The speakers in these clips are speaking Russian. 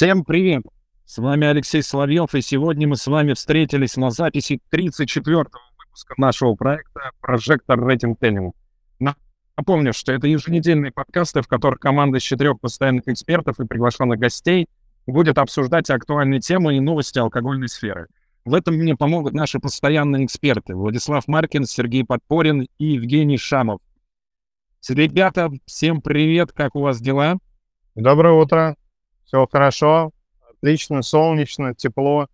Всем привет! С вами Алексей Соловьев, и сегодня мы с вами встретились на записи 34-го выпуска нашего проекта «Прожектор Рейтинг Теллинг». Напомню, что это еженедельные подкасты, в которых команда из четырех постоянных экспертов и приглашенных гостей будет обсуждать актуальные темы и новости алкогольной сферы. В этом мне помогут наши постоянные эксперты Владислав Маркин, Сергей Подпорин и Евгений Шамов. Ребята, всем привет, как у вас дела? Доброе утро. Все хорошо, отлично, солнечно, тепло.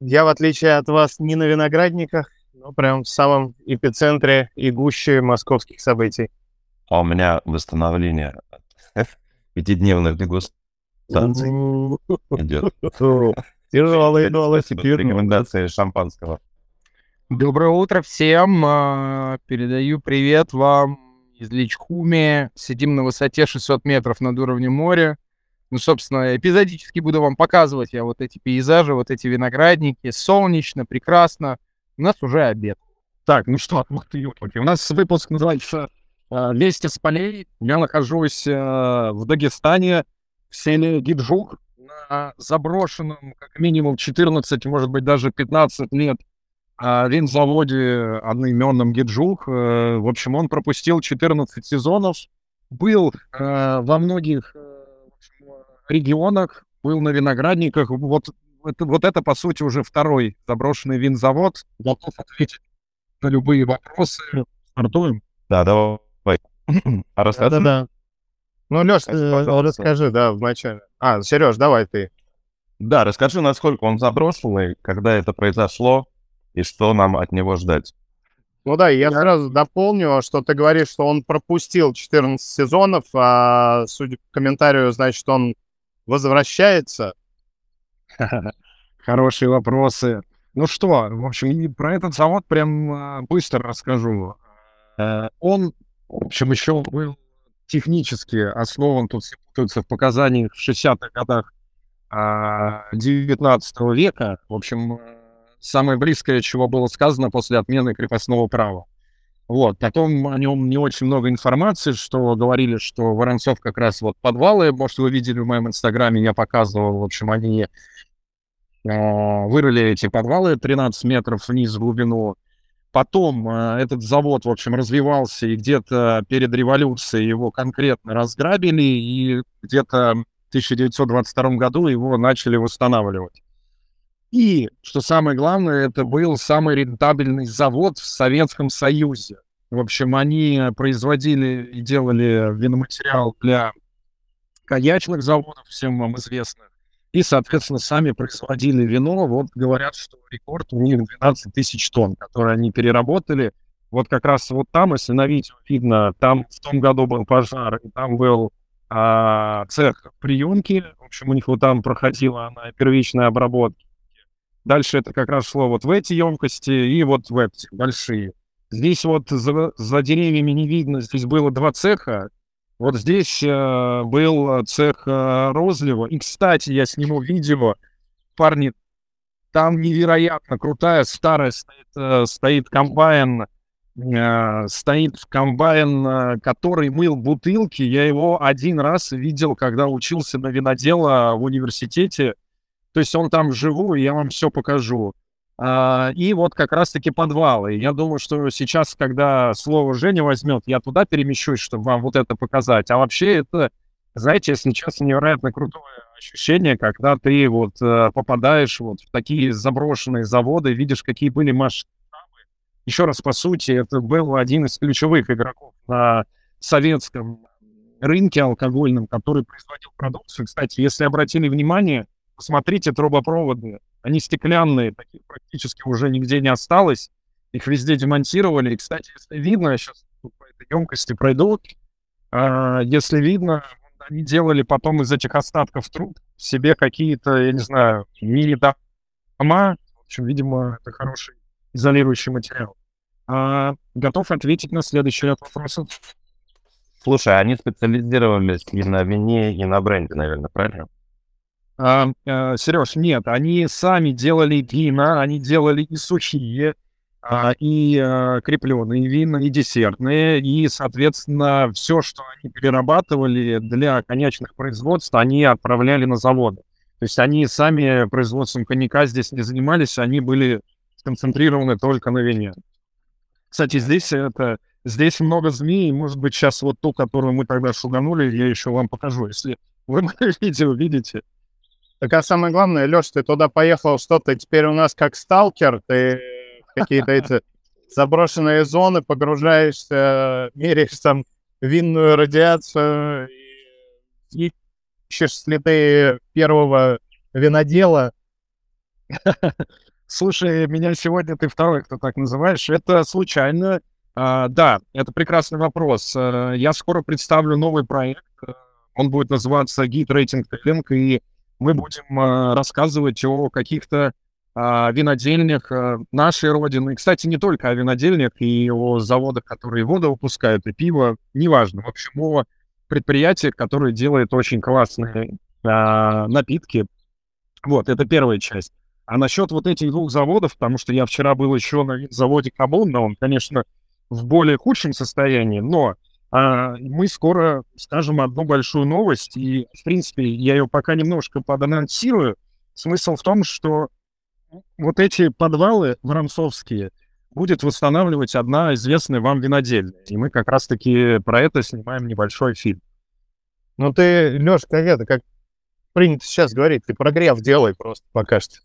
Я, в отличие от вас, не на виноградниках, но прям в самом эпицентре и гуще московских событий. А у меня восстановление пятидневных дегустаций идет. Тяжелые новости. Рекомендации шампанского. Доброе утро всем. А, Передаю привет вам из Личхуми. Сидим на высоте 600 метров над уровнем моря. Ну, собственно, эпизодически буду вам показывать я вот эти пейзажи, вот эти виноградники. Солнечно, прекрасно. У нас уже обед. Так, ну что, ух ты. У нас выпуск называется э, «Вести с полей». Я нахожусь э, в Дагестане, в селе Гиджук, на заброшенном, как минимум, 14, может быть, даже 15 лет э, винзаводе одноименном Гиджук. В общем, он пропустил 14 сезонов, был во многих регионах, был на виноградниках. Вот это, вот это, по сути, уже второй заброшенный винзавод. Готов ответить на любые вопросы. Стартуем. Да, давай. А рассказывай. Да-да-да. Ну, Леш, Расскажи, расскажи, да, вначале. А, Сереж, давай ты. Да, расскажи, насколько он заброшенный, когда это произошло, и что нам от него ждать. Ну да, я сразу дополню, что ты говоришь, что он пропустил 14 сезонов, а судя по комментарию, значит, он возвращается. Хорошие вопросы. Ну что, в общем, про этот завод прям а, быстро расскажу. Э, Он, в общем, еще был технически основан, тут все путаются в показаниях в 60-х годах а, 19 века. В общем, э, самое близкое, чего было сказано после отмены крепостного права. Вот, потом о нем не очень много информации, что говорили, что Воронцов как раз вот подвалы, может, вы видели в моем инстаграме, я показывал, в общем, они э, вырыли эти подвалы 13 метров вниз в глубину. Потом э, этот завод, в общем, развивался, и где-то перед революцией его конкретно разграбили, и где-то в 1922 году его начали восстанавливать. И, что самое главное, это был самый рентабельный завод в Советском Союзе. В общем, они производили и делали виноматериал для коньячных заводов, всем вам известных. И, соответственно, сами производили вино. Вот говорят, что рекорд у них 12 тысяч тонн, которые они переработали. Вот как раз вот там, если на видео видно, там в том году был пожар, и там был а, цех приемки. В общем, у них вот там проходила она первичная обработка. Дальше это как раз шло вот в эти емкости и вот в эти большие. Здесь вот за, за деревьями не видно, здесь было два цеха. Вот здесь э, был цех э, розлива. И, кстати, я сниму видео. Парни, там невероятно крутая старая стоит, э, стоит комбайн, э, стоит комбайн, э, который мыл бутылки. Я его один раз видел, когда учился на винодела в университете. То есть он там вживую, я вам все покажу. А, и вот как раз-таки подвалы. Я думаю, что сейчас, когда слово Женя возьмет, я туда перемещусь, чтобы вам вот это показать. А вообще это, знаете, если честно, невероятно крутое ощущение, когда ты вот э, попадаешь вот в такие заброшенные заводы, видишь, какие были масштабы. Еще раз, по сути, это был один из ключевых игроков на советском рынке алкогольном, который производил продукцию. Кстати, если обратили внимание, посмотрите трубопроводы. Они стеклянные, таких практически уже нигде не осталось. Их везде демонтировали. И, кстати, если видно, я сейчас по этой емкости пройду, а, если видно, они делали потом из этих остатков труб себе какие-то, я не знаю, мини-дома. В общем, видимо, это хороший изолирующий материал. А, готов ответить на следующий ряд вопросов. Слушай, они специализировались и на вине, и на бренде, наверное, правильно? А, а, Сереж, нет, они сами делали вина, они делали и сухие, а, и а, крепленные вина, и десертные, и, соответственно, все, что они перерабатывали для конечных производств, они отправляли на заводы. То есть они сами производством коньяка здесь не занимались, они были сконцентрированы только на вине. Кстати, здесь это здесь много змей, может быть, сейчас вот ту, которую мы тогда шуганули, я еще вам покажу, если вы мое видео видите. Так а самое главное, Леш, ты туда поехал, что ты теперь у нас как сталкер, ты какие-то эти заброшенные зоны погружаешься, меряешь там винную радиацию и ищешь следы первого винодела. Слушай, меня сегодня ты второй, кто так называешь. Это случайно. А, да, это прекрасный вопрос. А, я скоро представлю новый проект. Он будет называться «Гид рейтинг Линк», и мы будем а, рассказывать о каких-то а, винодельнях а, нашей родины. Кстати, не только о винодельнях и о заводах, которые воду выпускают, и пиво, неважно. В общем, о предприятиях, которые делают очень классные а, напитки. Вот, это первая часть. А насчет вот этих двух заводов, потому что я вчера был еще на заводе Кабунда, он, конечно, в более худшем состоянии, но а, мы скоро скажем одну большую новость, и, в принципе, я ее пока немножко поданонсирую. Смысл в том, что вот эти подвалы воронцовские будет восстанавливать одна известная вам винодельня. И мы как раз-таки про это снимаем небольшой фильм. Ну ты, Леш, как это, как принято сейчас говорить, ты прогрев делай просто пока что.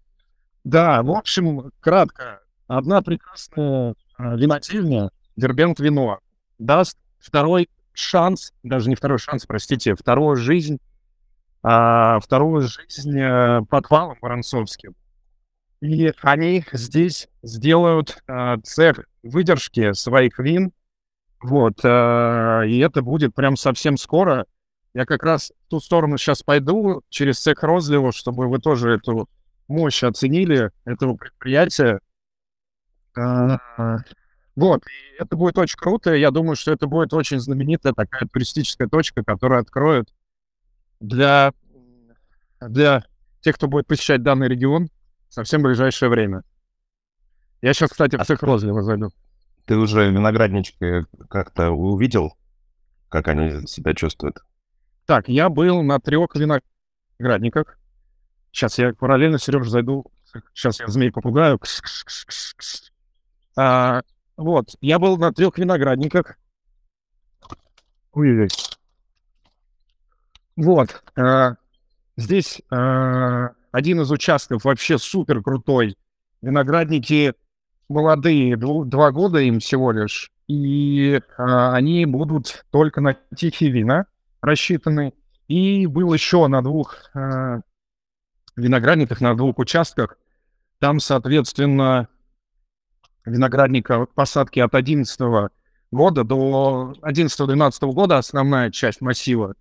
Да, в общем, кратко. Одна прекрасная а, винодельня, Дербент Вино, даст второй шанс, даже не второй шанс, простите, вторую жизнь, а, вторую жизнь а, подвалом воронцовским. И они здесь сделают а, цех выдержки своих вин. Вот, а, и это будет прям совсем скоро. Я как раз в ту сторону сейчас пойду, через цех розлива, чтобы вы тоже эту мощь оценили, этого предприятия. А, вот, и это будет очень круто. Я думаю, что это будет очень знаменитая такая туристическая точка, которая откроет для, для тех, кто будет посещать данный регион, совсем ближайшее время. Я сейчас, кстати, в А цех розлива зайду. Ты уже винограднички как-то увидел, как они себя чувствуют? Так, я был на трех виноградниках. Сейчас я параллельно, Сереж, зайду. Сейчас я змей попугаю. А, вот, я был на трех виноградниках. Ой-ой-ой. Вот, а, здесь а, один из участков вообще супер крутой. Виноградники молодые, два года им всего лишь. И а, они будут только на тихие вина рассчитаны. И был еще на двух а, виноградниках, на двух участках. Там, соответственно, виноградника посадки от 11 года до 11-12 года основная часть массива.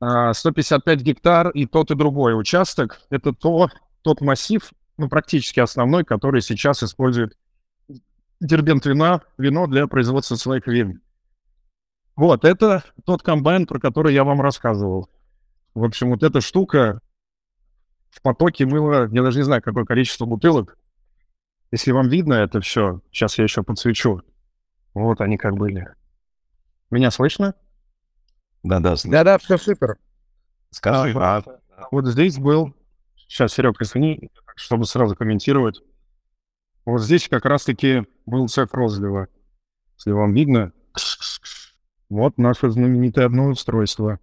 А, 155 гектар и тот и другой участок. Это то, тот массив, ну, практически основной, который сейчас использует дербент вина, вино для производства своих вин. Вот, это тот комбайн, про который я вам рассказывал. В общем, вот эта штука в потоке мыла, я даже не знаю, какое количество бутылок. Если вам видно это все, сейчас я еще подсвечу. Вот они как были. Меня слышно? Да-да, с- Да-да, все супер. скажи. А, Вот здесь был... Сейчас, Серег, извини, чтобы сразу комментировать. Вот здесь как раз-таки был цех розлива. Если вам видно, вот наше знаменитое одно устройство.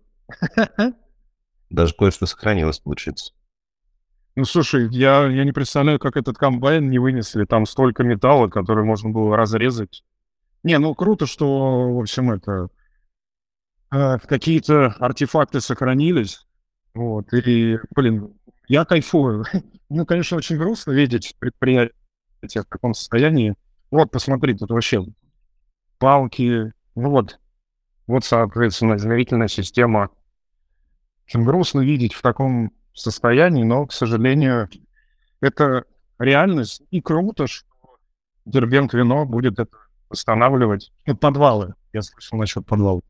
Даже кое-что сохранилось, получится. Ну, слушай, я, я не представляю, как этот комбайн не вынесли. Там столько металла, который можно было разрезать. Не, ну круто, что, в общем, это... э, какие-то артефакты сохранились. Вот, и, блин, я кайфую. Ну, конечно, очень грустно видеть предприятие в таком состоянии. Вот, посмотри, тут вообще палки. Ну вот, вот, соответственно, измерительная система. Очень грустно видеть в таком состоянии, но, к сожалению, это реальность. И круто, что Дербент вино будет это восстанавливать. Ну, подвалы. Я слышал насчет подвалов.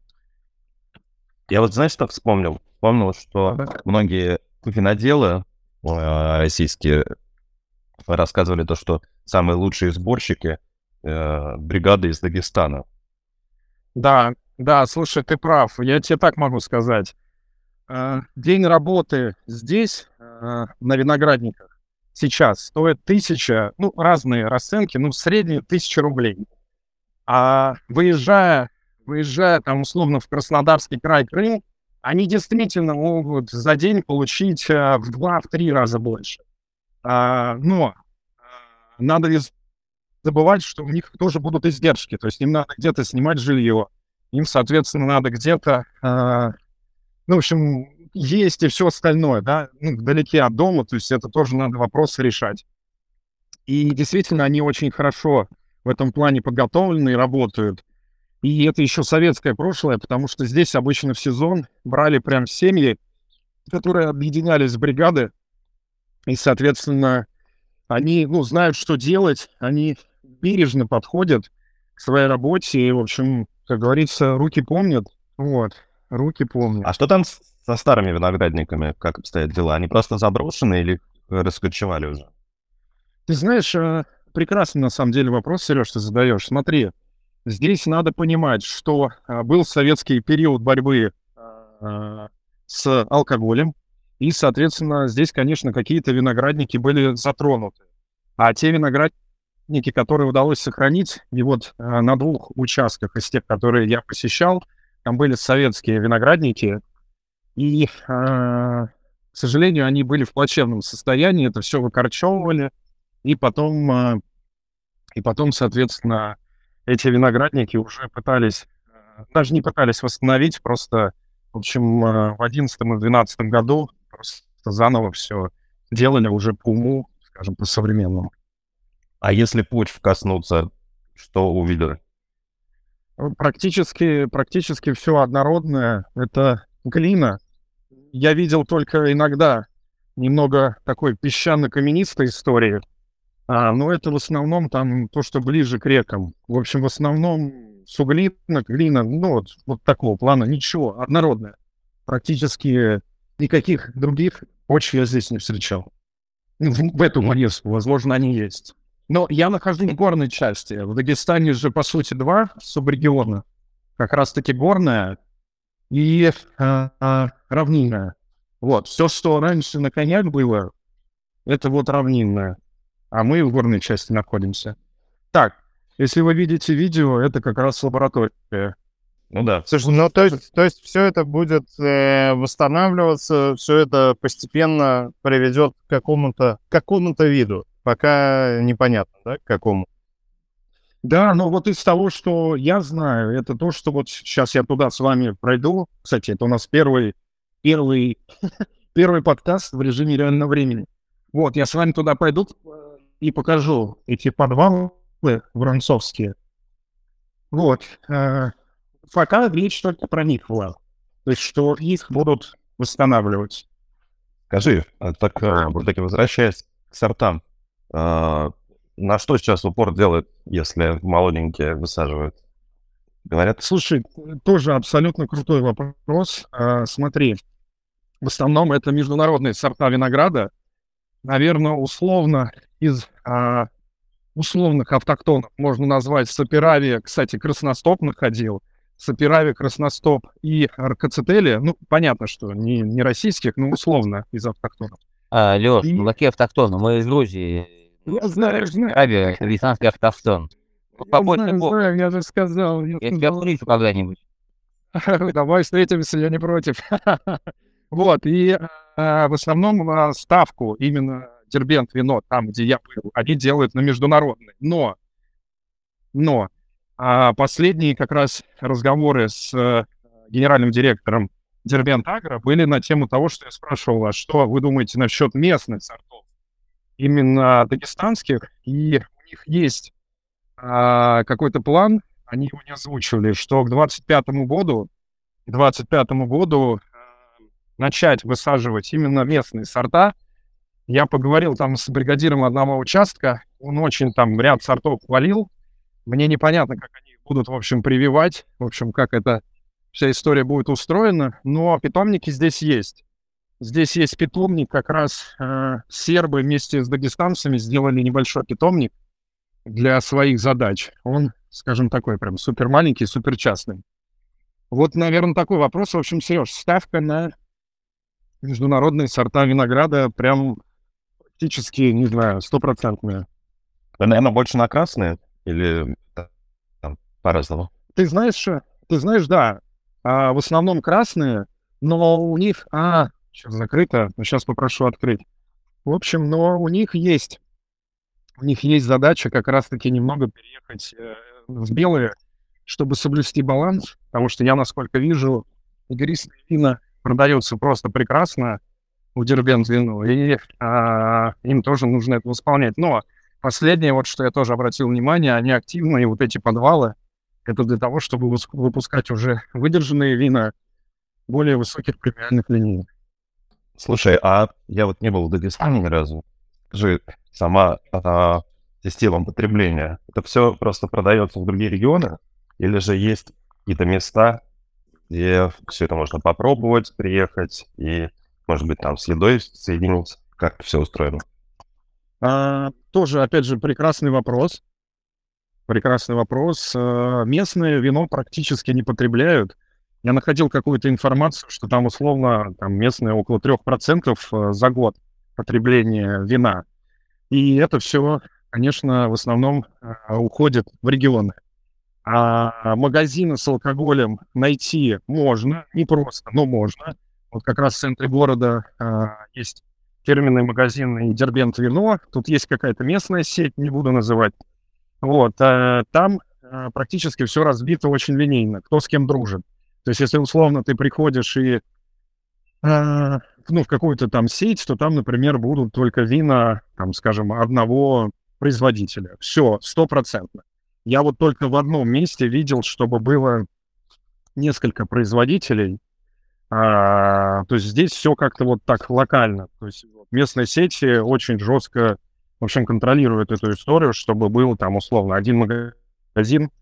Я вот, знаешь, что вспомнил? Вспомнил, что многие виноделы э, российские рассказывали то, что самые лучшие сборщики э, бригады из Дагестана. Да, да, слушай, ты прав. Я тебе так могу сказать. Э, День работы здесь, э, на виноградниках сейчас стоит тысяча, ну, разные расценки, ну, в среднем тысяча рублей. А выезжая, выезжая там условно в Краснодарский край, Крым, они действительно могут за день получить э, в два-три раза больше. А, но надо не забывать, что у них тоже будут издержки, то есть им надо где-то снимать жилье, им, соответственно, надо где-то, ну, в общем, есть и все остальное, да, ну, вдалеке от дома, то есть это тоже надо вопросы решать. И действительно, они очень хорошо в этом плане подготовлены и работают. И это еще советское прошлое, потому что здесь обычно в сезон брали прям семьи, которые объединялись в бригады, и, соответственно, они, ну, знают, что делать, они бережно подходят к своей работе, и, в общем, как говорится, руки помнят, вот, руки помнят. А что там со старыми виноградниками, как обстоят дела? Они просто заброшены или раскочевали уже? Ты знаешь, э, прекрасный на самом деле вопрос, Сереж, ты задаешь. Смотри, здесь надо понимать, что а, был советский период борьбы а, с алкоголем, и, соответственно, здесь, конечно, какие-то виноградники были затронуты. А те виноградники, которые удалось сохранить, и вот на двух участках из тех, которые я посещал, там были советские виноградники, и, к сожалению, они были в плачевном состоянии, это все выкорчевывали, и потом и потом, соответственно, эти виноградники уже пытались, э, даже не пытались восстановить, просто, в общем, э, в 11 и 12 году просто заново все делали уже по уму, скажем, по-современному. А если почв коснуться, что увидели? Практически, практически все однородное. Это глина. Я видел только иногда немного такой песчано-каменистой истории, а, ну, это в основном там то, что ближе к рекам. В общем, в основном суглина, глина, ну, вот, вот такого плана, ничего, однородное. Практически никаких других почв я здесь не встречал. Ну, в, в эту манерку, возможно, они есть. Но я нахожусь в горной части. В Дагестане же, по сути, два субрегиона. Как раз-таки горная и а, а, равнинная. Вот, все, что раньше на конях было, это вот равнинное а мы в горной части находимся. Так, если вы видите видео, это как раз лаборатория. Ну да. Слушай, ну то есть, то есть все это будет э, восстанавливаться, все это постепенно приведет к какому-то какому-то виду, пока непонятно, да, к какому. Да, но вот из того, что я знаю, это то, что вот сейчас я туда с вами пройду. Кстати, это у нас первый, первый, первый подкаст в режиме реального времени. Вот, я с вами туда пойду, и покажу эти подвалы воронцовские. Вот. Э, пока речь только про них была. То есть, что их будут восстанавливать. Скажи, а так, э, вот таки возвращаясь к сортам, на что сейчас упор делает, если молоденькие высаживают? Говорят? Слушай, тоже абсолютно крутой вопрос. Смотри, в основном это международные сорта винограда. Наверное, условно из а, условных автохтонов можно назвать Саперави, кстати, Красностоп находил, Саперави, Красностоп и Аркацетели, ну, понятно, что не, не российских, но условно из автохтонов. А, Леш, и... ну какие автохтоны? Мы из Грузии. Я знаю, знаю. Аби, британский автохтон. Я знаю, знаю, я же сказал. Я, я тебя встречу когда-нибудь. Давай встретимся, я не против. вот, и а, в основном а, ставку именно Дербент вино, там, где я был, они делают на международный. Но, но а последние как раз разговоры с э, генеральным директором Дербент Агро были на тему того, что я спрашивал, а что вы думаете насчет местных сортов, именно дагестанских, и у них есть а, какой-то план, они его не озвучивали, что к 25 году, к 25 году э, начать высаживать именно местные сорта, я поговорил там с бригадиром одного участка, он очень там ряд сортов хвалил. Мне непонятно, как они будут, в общем, прививать, в общем, как эта вся история будет устроена, но питомники здесь есть. Здесь есть питомник, как раз э, сербы вместе с дагестанцами сделали небольшой питомник для своих задач. Он, скажем, такой прям супер маленький, супер частный. Вот, наверное, такой вопрос. В общем, Сереж, ставка на международные сорта винограда прям практически, не знаю, стопроцентные. Вы, наверное, больше на красные или там, по-разному? Ты знаешь, э, ты знаешь, да, а, в основном красные, но у них... А, сейчас закрыто, сейчас попрошу открыть. В общем, но у них есть, у них есть задача как раз-таки немного переехать э, в белые, чтобы соблюсти баланс, потому что я, насколько вижу, игристые вина продаются просто прекрасно у Дербент вину, и а, им тоже нужно это восполнять. Но последнее, вот что я тоже обратил внимание, они активные, вот эти подвалы, это для того, чтобы выпускать уже выдержанные вина более высоких премиальных линий. Слушай, а я вот не был в Дагестане ни разу. Скажи, сама а, система потребления, это все просто продается в другие регионы? Или же есть какие-то места, где все это можно попробовать, приехать и, может быть, там с едой соединить? Как все устроено? А, тоже, опять же, прекрасный вопрос. Прекрасный вопрос. А, Местное вино практически не потребляют. Я находил какую-то информацию, что там условно там местное около 3% э, за год потребления вина. И это все, конечно, в основном а, уходит в регионы. А магазины с алкоголем найти можно, не просто, но можно. Вот как раз в центре города а, есть фирменный магазин и Дербент вино. Тут есть какая-то местная сеть, не буду называть. Вот, там практически все разбито очень линейно, кто с кем дружит. То есть, если условно ты приходишь и а, ну, в какую-то там сеть, то там, например, будут только вина, там, скажем, одного производителя. Все, стопроцентно. Я вот только в одном месте видел, чтобы было несколько производителей. А, то есть здесь все как-то вот так локально. То есть местные сети очень жестко, в общем, контролируют эту историю, чтобы был там условно один магазин, э,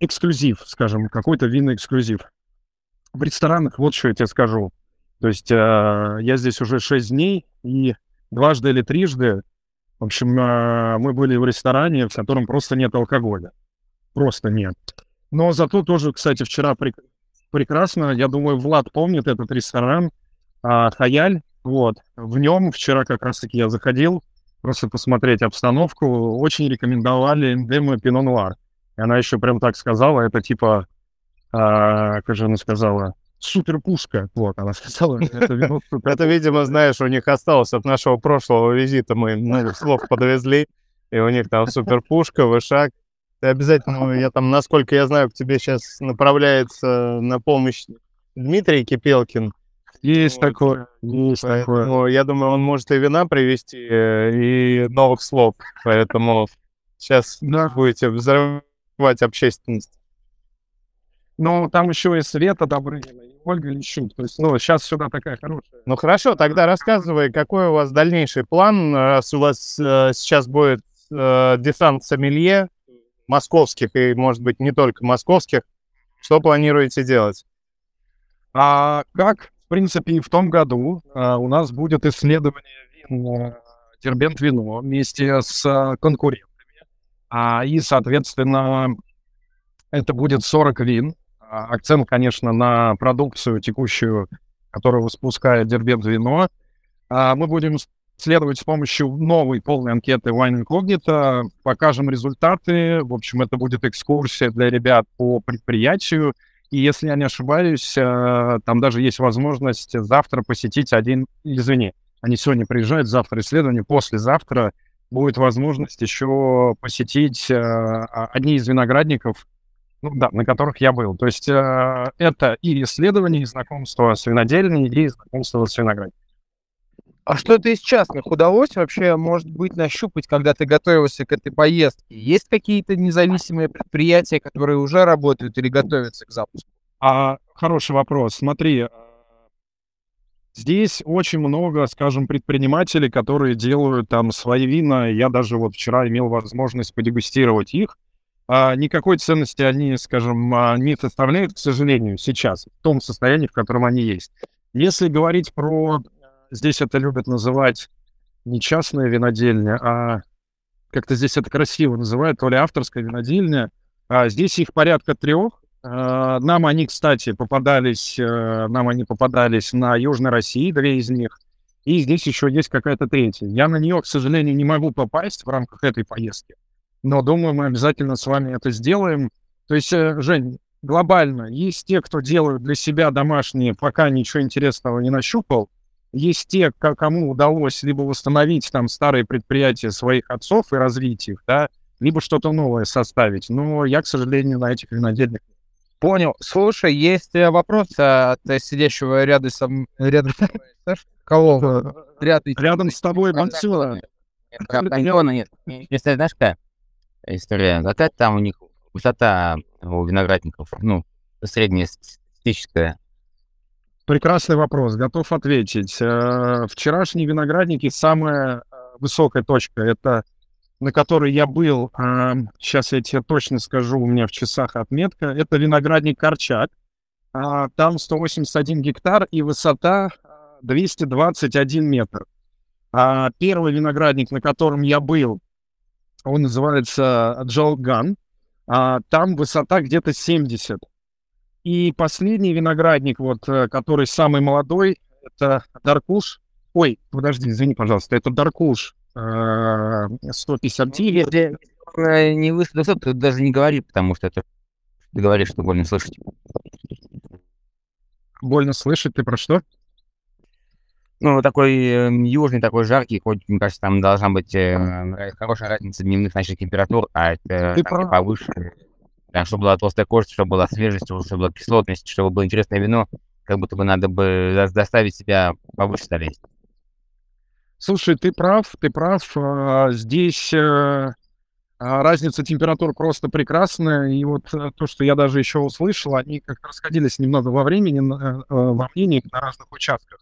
эксклюзив, скажем, какой-то винный эксклюзив. В ресторанах вот что я тебе скажу. То есть э, я здесь уже 6 дней, и дважды или трижды, в общем, э, мы были в ресторане, в котором просто нет алкоголя. Просто нет. Но зато тоже, кстати, вчера прек- прекрасно, я думаю, Влад помнит этот ресторан а, Хаяль. Вот. В нем вчера как раз-таки я заходил, просто посмотреть обстановку. Очень рекомендовали эмблему Пино Нуар. И она еще прям так сказала, это типа, а, как же она сказала, супер пушка. Вот, она сказала, это супер Это, видимо, знаешь, у них осталось от нашего прошлого визита. Мы много слов подвезли, и у них там суперпушка, вышаг. Ты обязательно, ну, я там, насколько я знаю, к тебе сейчас направляется на помощь Дмитрий Кипелкин. Есть Вот. такое, есть такое. Поэтому я думаю, он может и вина привезти, э, и новых слов. Поэтому сейчас Да. будете взрывать общественность. Ну, там еще и Света Добрынина, и Ольга Лещук. То есть, ну, сейчас сюда такая хорошая. Ну хорошо, тогда рассказывай, какой у вас дальнейший план, раз у вас э, сейчас будет э, десант сомелье московских и, может быть, не только московских. Что планируете делать? А как, в принципе, и в том году а, у нас будет исследование вин а, Дербент вино вместе с а, конкурентами. А, и, соответственно, это будет 40 вин. А, акцент, конечно, на продукцию текущую, которую выпускает Дербент вино. А, мы будем следовать с помощью новой полной анкеты Wine Incognito, покажем результаты. В общем, это будет экскурсия для ребят по предприятию. И если я не ошибаюсь, э, там даже есть возможность завтра посетить один, извини, они сегодня приезжают, завтра исследование, послезавтра будет возможность еще посетить э, а- одни из виноградников, ну да, на которых я был. То есть э, это и исследование, и знакомство с винодельней, и знакомство с виноградником. А что-то из частных удалось вообще, может быть, нащупать, когда ты готовился к этой поездке? Есть какие-то независимые предприятия, которые уже работают или готовятся к запуску? А, хороший вопрос. Смотри, здесь очень много, скажем, предпринимателей, которые делают там свои вина. Я даже вот вчера имел возможность подегустировать их. А, никакой ценности они, скажем, а, не составляют, к сожалению, сейчас, в том состоянии, в котором они есть. Если говорить про... Здесь это любят называть не частная винодельня, а как-то здесь это красиво называют, то ли авторская винодельня. А здесь их порядка трех, Нам они, кстати, попадались, э, нам они попадались на Южной России, две из них. И здесь еще есть какая-то третья. Я на нее, к сожалению, не могу попасть в рамках этой поездки. Но думаю, мы обязательно с вами это сделаем. То есть, э, Жень, глобально есть те, кто делают для себя домашние, пока ничего интересного не нащупал. Есть те, ко- кому удалось либо восстановить там старые предприятия своих отцов и развить их, да, либо что-то новое составить. Но я, к сожалению, на этих винодельных Понял. Слушай, есть э, вопрос э, от сидящего рядом со рядом мной, Саш? Кого? Рядом. рядом с тобой Да, Бансила. Нет. Если знаешь, какая история? Какая там у них высота у виноградников, ну, средняя статистическая. Прекрасный вопрос, готов ответить. Э, Вчерашние виноградники самая э, высокая точка, это на которой я был, сейчас я тебе точно скажу, у меня в часах отметка, это виноградник Корчак. А, Там 181 гектар и высота э, 221 метр. А Первый виноградник, на котором я был, он называется Джолган. А Там высота где-то 70. И последний виноградник, вот, э, который самый молодой, это Даркуш. Ой, подожди, извини, пожалуйста, это Даркуш э, 159. Если э, не выше 200, то даже не говори, потому что это ты говоришь, что больно слышать. Больно слышать, ты про что? Ну, такой э, южный, такой жаркий, хоть, мне кажется, там должна быть э, хорошая разница дневных ночных температур, а это Ты там, прав. повыше. Да, чтобы была толстая кожа, чтобы была свежесть, чтобы была кислотность, чтобы было интересное вино, как будто бы надо бы за- заставить себя повыше залезть. Слушай, ты прав, ты прав. э, Здесь э, а, разница температур просто прекрасная. И вот э, то, что я даже еще услышал, они как-то расходились немного во времени, э, во мнении на разных участках.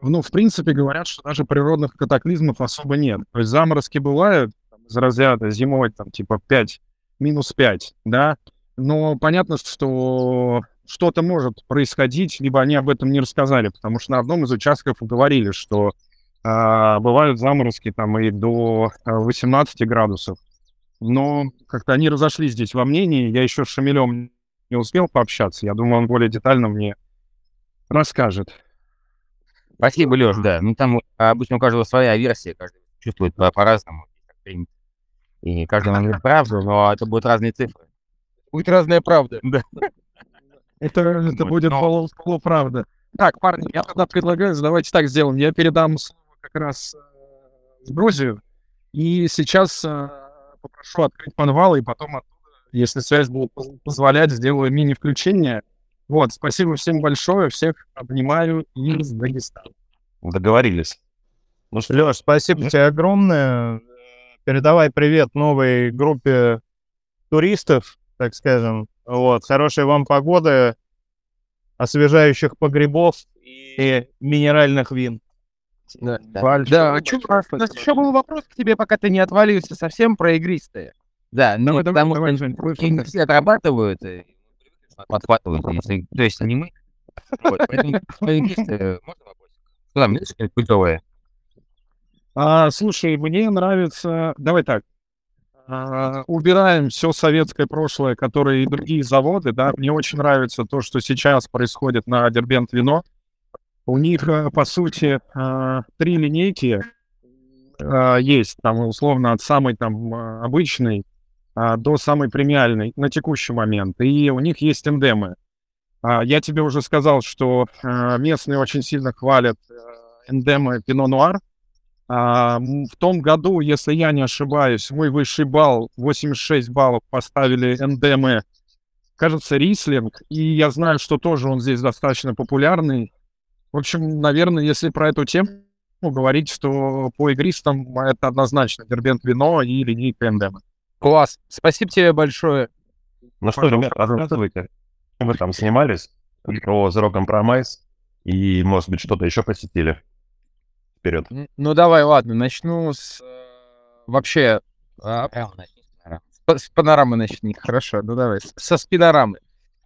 Ну, в принципе, говорят, что даже природных катаклизмов особо нет. То есть заморозки бывают там, из разряда зимой, там, типа 5, минус 5, да, но понятно, что что-то может происходить, либо они об этом не рассказали, потому что на одном из участков говорили, что а, бывают заморозки там и до а, 18 градусов. Но как-то они разошлись здесь во мнении. Я еще с Шамилем не успел пообщаться. Я думаю, он более детально мне расскажет. Спасибо, Леш, да. Ну, там обычно у каждого своя версия, каждый чувствует по- по-разному. И каждый говорит правду, но это будут разные цифры. Будет разная правда. Это, это будет полуправда. Так, парни, я тогда предлагаю, давайте так сделаем. Я передам слово как раз э, в Грузию. И сейчас э, попрошу открыть подвал, и потом оттуда, если связь будет поз- позволять, сделаю мини-включение. Вот, спасибо всем большое, всех обнимаю из Дагестана. Договорились. Ну что, Леш, спасибо тебе огромное. Передавай привет новой группе туристов, так скажем. Вот, хорошей вам погоды, освежающих погребов и минеральных вин. Да, Да. да а чё, у нас еще был вопрос к тебе, пока ты не отвалился совсем про игристые. Да, ну, Давай, давай, потому давай, что они все отрабатывают, и подхватывают, если- то есть не мы. Вот, поэтому, свои места, можно вопросик? Что там, есть? А, слушай, мне нравится... Давай так. А, убираем все советское прошлое, которое и другие заводы, да. Мне очень нравится то, что сейчас происходит на Дербент Вино. У них, э, по сути, а, три линейки а, есть, там, условно, от самой там обычной а, до самой премиальной на текущий момент. И у них есть эндемы. А, Я тебе уже сказал, что местные очень сильно хвалят э, эндемы Пино Нуар. В том году, если я не ошибаюсь, мой высший балл, 86 баллов, поставили эндемы, кажется, Рислинг. И я знаю, что тоже он здесь достаточно популярный. В общем, наверное, если про эту тему говорить, что по игристам это однозначно Дербент Вино и линейка эндемы. Класс. Спасибо тебе большое. ну что, ребят, рассказывайте, вы там снимались, про Zero Compromise, и, может быть, что-то еще посетили. Вперед. Ну давай, ладно, начну с э, вообще а. С панорамы начни. Хорошо, ну давай. Со спидорамы.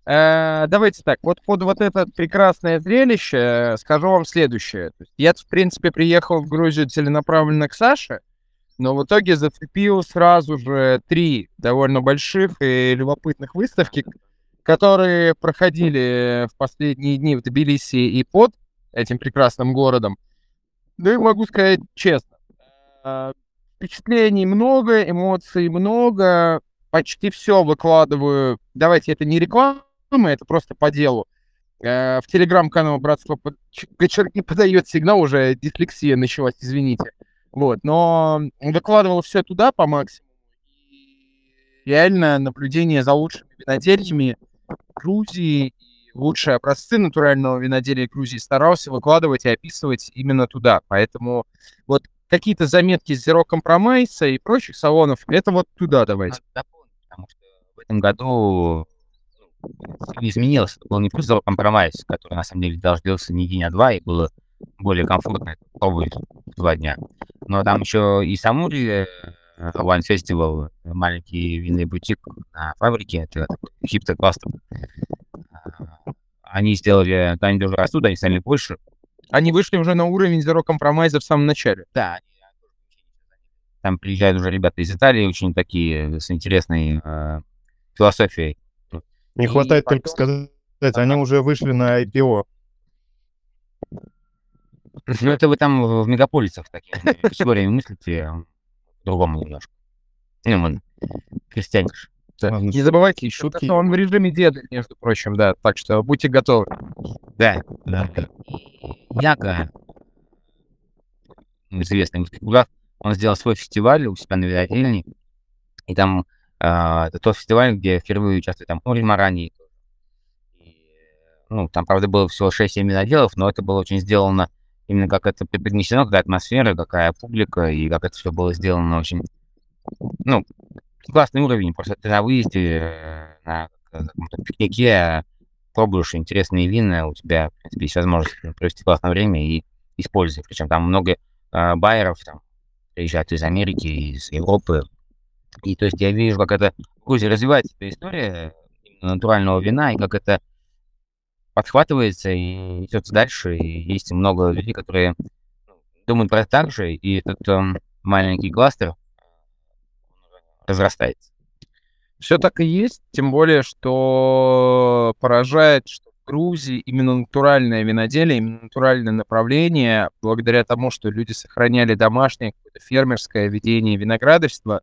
Э, давайте так, вот под вот это прекрасное зрелище э, скажу вам следующее. Я, в принципе, приехал в Грузию целенаправленно к Саше, но в итоге зацепил сразу же три довольно больших и любопытных выставки, которые проходили в последние дни в Тбилиси и под этим прекрасным городом. Ну и могу сказать честно, э, впечатлений много, эмоций много, почти все выкладываю. Давайте, это не реклама, это просто по делу. Э, в телеграм-канал Братство не подает сигнал, уже дислексия началась, извините. Вот, но выкладывал все туда по максимуму. реально наблюдение за лучшими винодельнями Грузии и лучшие образцы натурального виноделия Грузии старался выкладывать и описывать именно туда. Поэтому вот какие-то заметки Zero Compromise и прочих салонов, это вот туда давайте. Потому что в этом году ну, изменилось. Это был не просто Compromise, который на самом деле длился не день, а два, и было более комфортно пробовать два дня. Но там еще и Самури Wine Festival, маленький винный бутик на фабрике, это хиптер кластер. Они сделали, они даже растут, они стали больше. Они вышли уже на уровень Zero Compromise в самом начале. Да. Там приезжают уже ребята из Италии, очень такие с интересной э, философией. Не хватает потом... только сказать, они уже вышли на IPO. Ну, это вы там в мегаполисах такие категориями мыслите по-другому немножко. Ну, мы крестьяне. Да. Не забывайте, шутки. Он в режиме деда, между прочим, да. Так что будьте готовы. Да, да. Яга, известный музыкант, он сделал свой фестиваль у себя на винодельне. И там это тот фестиваль, где впервые участвует там Ори Марани. Ну, там, правда, было всего 6-7 виноделов, но это было очень сделано именно как это преподнесено, какая атмосфера, какая публика, и как это все было сделано очень, ну, классный уровень. Просто ты на выезде, э, на каком-то пикнике пробуешь интересные вина, у тебя, в принципе, есть возможность провести классное время и использовать. Причем там много э, байеров там приезжают из Америки, из Европы. И то есть я вижу, как это в Грузии развивается эта история натурального вина, и как это подхватывается и идет дальше. И есть много людей, которые думают про это так же, и этот э, маленький кластер разрастается. Все так и есть, тем более, что поражает, что в Грузии именно натуральное виноделие, именно натуральное направление, благодаря тому, что люди сохраняли домашнее фермерское ведение виноградарства,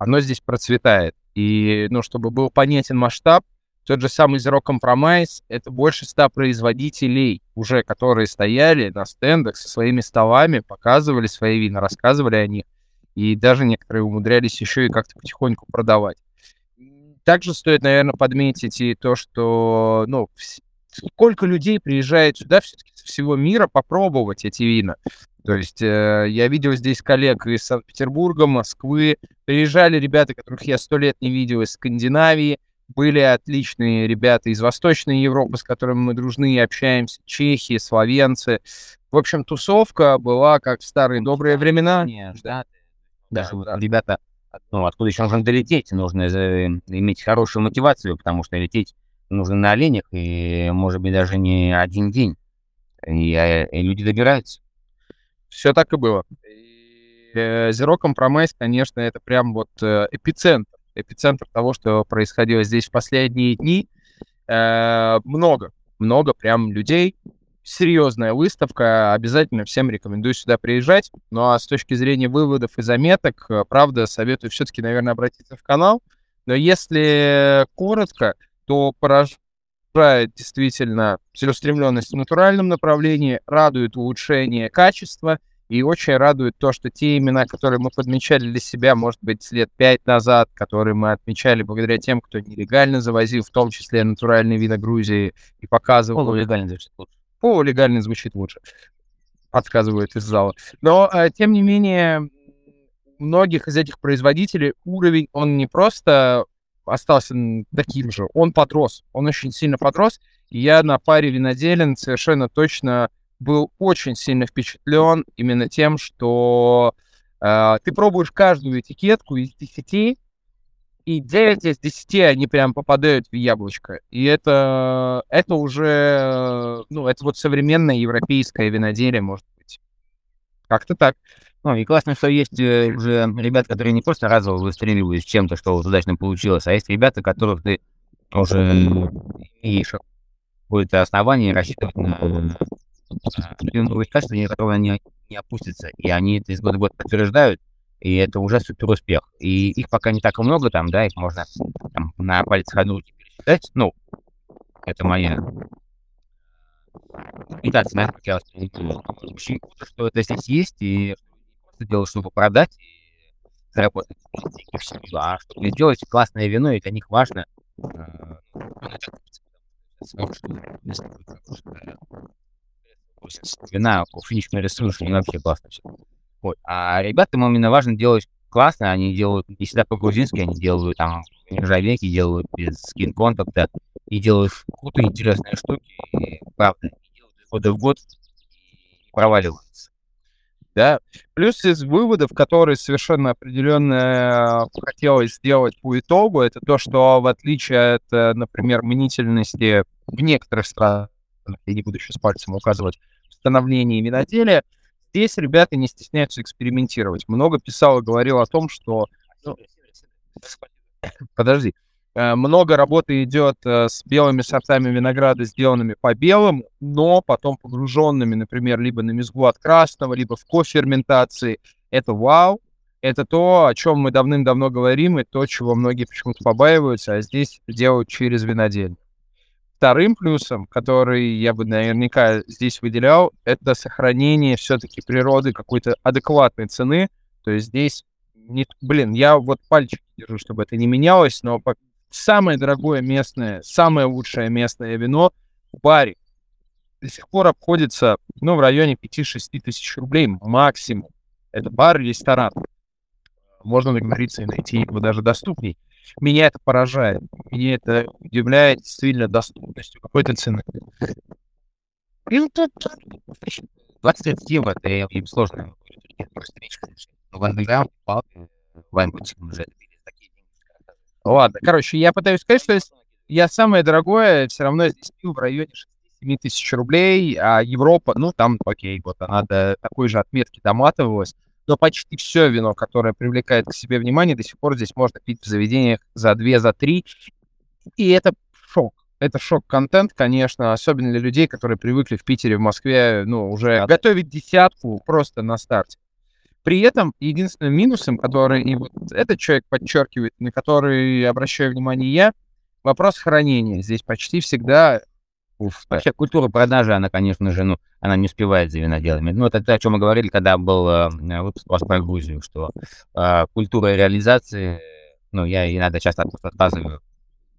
оно здесь процветает. И, ну, чтобы был понятен масштаб, тот же самый Zero Compromise — это больше ста производителей уже, которые стояли на стендах со своими столами, показывали свои вина, рассказывали о них, и даже некоторые умудрялись еще и как-то потихоньку продавать. Также стоит, наверное, подметить и то, что, ну, сколько людей приезжает сюда все-таки со всего мира попробовать эти вина. То есть э, я видел здесь коллег из Санкт-Петербурга, Москвы, приезжали ребята, которых я сто лет не видел из Скандинавии, были отличные ребята из Восточной Европы, с которыми мы дружны и общаемся, чехи, словенцы. В общем, тусовка была как в старые добрые времена. Да, да, да. ребята, ну, откуда еще нужно долететь? Нужно иметь хорошую мотивацию, потому что лететь нужно на оленях, и, может быть, даже не один день. И, а, и люди добираются. Все так и было. Э, Zero Compromise, конечно, это прям вот э, эпицентр эпицентр того, что происходило здесь в последние дни. Э, много, много прям людей. Серьезная выставка, обязательно всем рекомендую сюда приезжать. Ну а с точки зрения выводов и заметок, правда, советую все-таки, наверное, обратиться в канал. Но если коротко, то поражает действительно целеустремленность в натуральном направлении, радует улучшение качества — и очень радует то, что те имена, которые мы подмечали для себя, может быть, лет пять назад, которые мы отмечали благодаря тем, кто нелегально завозил, в том числе натуральные вина Грузии, и показывал... Полулегально звучит лучше. Полулегально звучит лучше, подсказывают из зала. Но, э, тем не менее, многих из этих производителей уровень, он не просто остался таким же, он подрос, он очень сильно подрос. И я на паре виноделен совершенно точно был очень сильно впечатлен именно тем, что э, ты пробуешь каждую этикетку из 10, и 9 из 10 они прям попадают в яблочко. И это, это уже, ну, это вот современное европейское виноделие, может быть. Как-то так. Ну, и классно, что есть э, уже ребята, которые не просто разово выстреливают с чем-то, что удачно получилось, а есть ребята, которых ты уже имеешь какое-то основание рассчитывать на определенные качества, которые они не опустятся. И они это из года в год подтверждают, и это уже супер успех. И их пока не так много там, да, их можно там, на пальцах одной пересчитать. Ну, это моя имитация, как я что это здесь есть, и просто делать, чтобы продать и заработать а чтобы сделать классное вино, и для них важно. Вина, финишный ресурс, они вообще классно все. Вот. А ребятам именно важно делать классно, они делают не всегда по-грузински, они делают там нержавейки, делают без скин-контакта, и делают крутые, интересные штуки, и, правда, делают из в год, и проваливаются. Да. Плюс из выводов, которые совершенно определенно хотелось сделать по итогу, это то, что в отличие от, э, например, мнительности в некоторых странах, я не буду сейчас пальцем указывать, в становлении виноделия, здесь ребята не стесняются экспериментировать. Много писал и говорил о том, что... Ну, подожди. Э, много работы идет э, с белыми сортами винограда, сделанными по белым, но потом погруженными, например, либо на мезгу от красного, либо в коферментации. Это вау. Это то, о чем мы давным-давно говорим, и то, чего многие почему-то побаиваются, а здесь делают через виноделие. Вторым плюсом, который я бы наверняка здесь выделял, это сохранение все-таки природы какой-то адекватной цены. То есть здесь, не, блин, я вот пальчик держу, чтобы это не менялось, но самое дорогое местное, самое лучшее местное вино в баре до сих пор обходится, ну, в районе 5-6 тысяч рублей максимум. Это бар и ресторан. Можно договориться и найти его даже доступней. Меня это поражает. Меня это удивляет действительно доступностью какой-то цены. 20 евро, это им сложно. В андеграунде, в Ладно, короче, я пытаюсь сказать, что я самое дорогое все равно здесь в районе 6-7 тысяч рублей, а Европа, ну, там, окей, вот она до такой же отметки доматывалась, но почти все вино, которое привлекает к себе внимание, до сих пор здесь можно пить в заведениях за 2, за 3, и это шок. Это шок-контент, конечно, особенно для людей, которые привыкли в Питере, в Москве, ну, уже готовить десятку просто на старте. При этом единственным минусом, который и вот этот человек подчеркивает, на который обращаю внимание я, вопрос хранения. Здесь почти всегда Уф, вообще культура продажи, она, конечно же, ну, она не успевает за виноделами. Ну, это то, о чем мы говорили, когда был э, выпуск у вас про Грузию, что э, культура реализации, ну, я иногда часто отказываю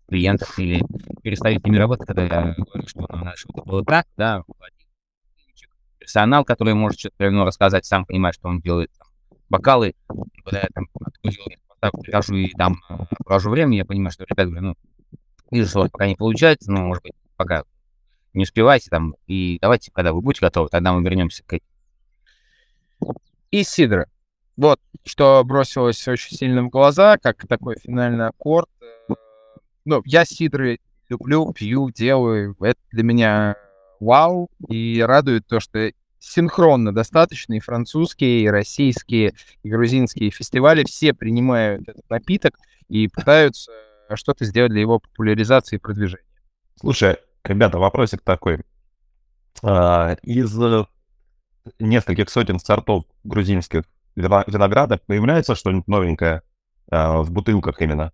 клиентов или перестаю с ними работать, когда я говорю, что ну, надо, чтобы было так, да, персонал, который может что-то ну, рассказать, сам понимает, что он делает там, бокалы. Когда я там прихожу и там э, провожу время, я понимаю, что ребята говорят, ну, вижу, что у вас пока не получается, но, может быть, пока не успевайте там, и давайте, когда вы будете готовы, тогда мы вернемся к этому. И сидра. Вот, что бросилось очень сильно в глаза, как такой финальный аккорд. Э, ну, я сидры люблю, пью, делаю. Это для меня вау, и радует то, что синхронно достаточно и французские, и российские, и грузинские фестивали все принимают этот напиток и пытаются что-то сделать для его популяризации и продвижения. Слушай, ребята, вопросик такой. А, из нескольких сотен сортов грузинских виноградов появляется что-нибудь новенькое а, в бутылках именно?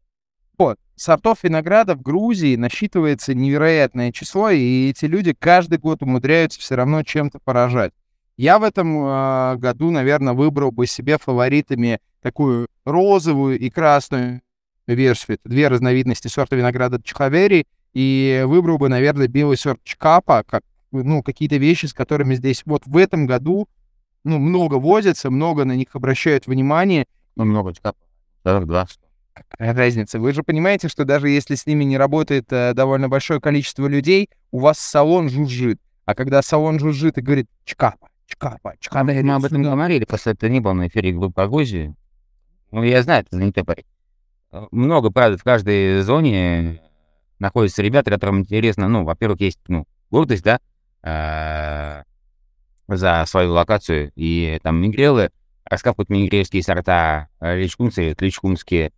Вот. Сортов винограда в Грузии насчитывается невероятное число, и эти люди каждый год умудряются все равно чем-то поражать. Я в этом э, году, наверное, выбрал бы себе фаворитами такую розовую и красную версию. Это две разновидности сорта винограда Чхавери. И выбрал бы, наверное, белый сорт Чкапа, как, ну, какие-то вещи, с которыми здесь вот в этом году ну, много возятся, много на них обращают внимание. Ну, много Чкапа. Да, два. Какая разница? Вы же понимаете, что даже если с ними не работает э, довольно большое количество людей, у вас салон жужжит. А когда салон жужжит и говорит «чкапа, чкапа, чкапа...» Мы, мы об этом говорили, просто это не было на эфире группы Грузии. Ну, я знаю, это знаменитый парень. Э, много, правда, в каждой зоне находятся ребята, которым интересно, ну, во-первых, есть, ну, гордость, да, э, за свою локацию, и там мигрелы раскапывают мигрельские сорта, личкунцы, личкунские, Э,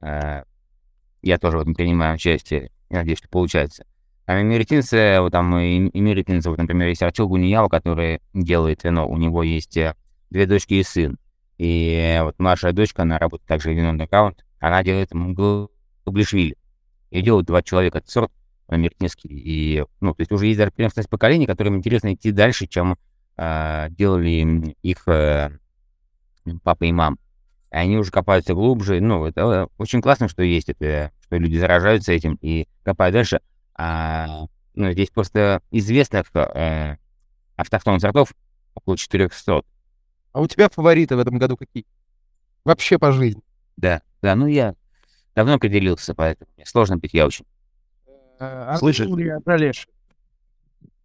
я тоже в этом принимаю участие. Я надеюсь, что получается. А эмеретинцы, вот там эмеретинцы, вот, например, есть Артюр Гуниява, который делает вино. У него есть э, две дочки и сын. И вот младшая дочка, она работает также в винный аккаунт, она делает Гублишвили. И делают два человека этот сорт американский. И, ну, то есть уже есть даже преемственность поколений, которым интересно идти дальше, чем э, делали их э, папа и мама. Они уже копаются глубже. Ну, это очень классно, что есть это, что люди заражаются этим и копают дальше. А, ну, здесь просто известных э, автохтонных сортов около 400. А у тебя фавориты в этом году какие? Вообще по жизни. Да, да, ну я давно определился, поэтому мне сложно пить я очень. Э, Слышишь? Артур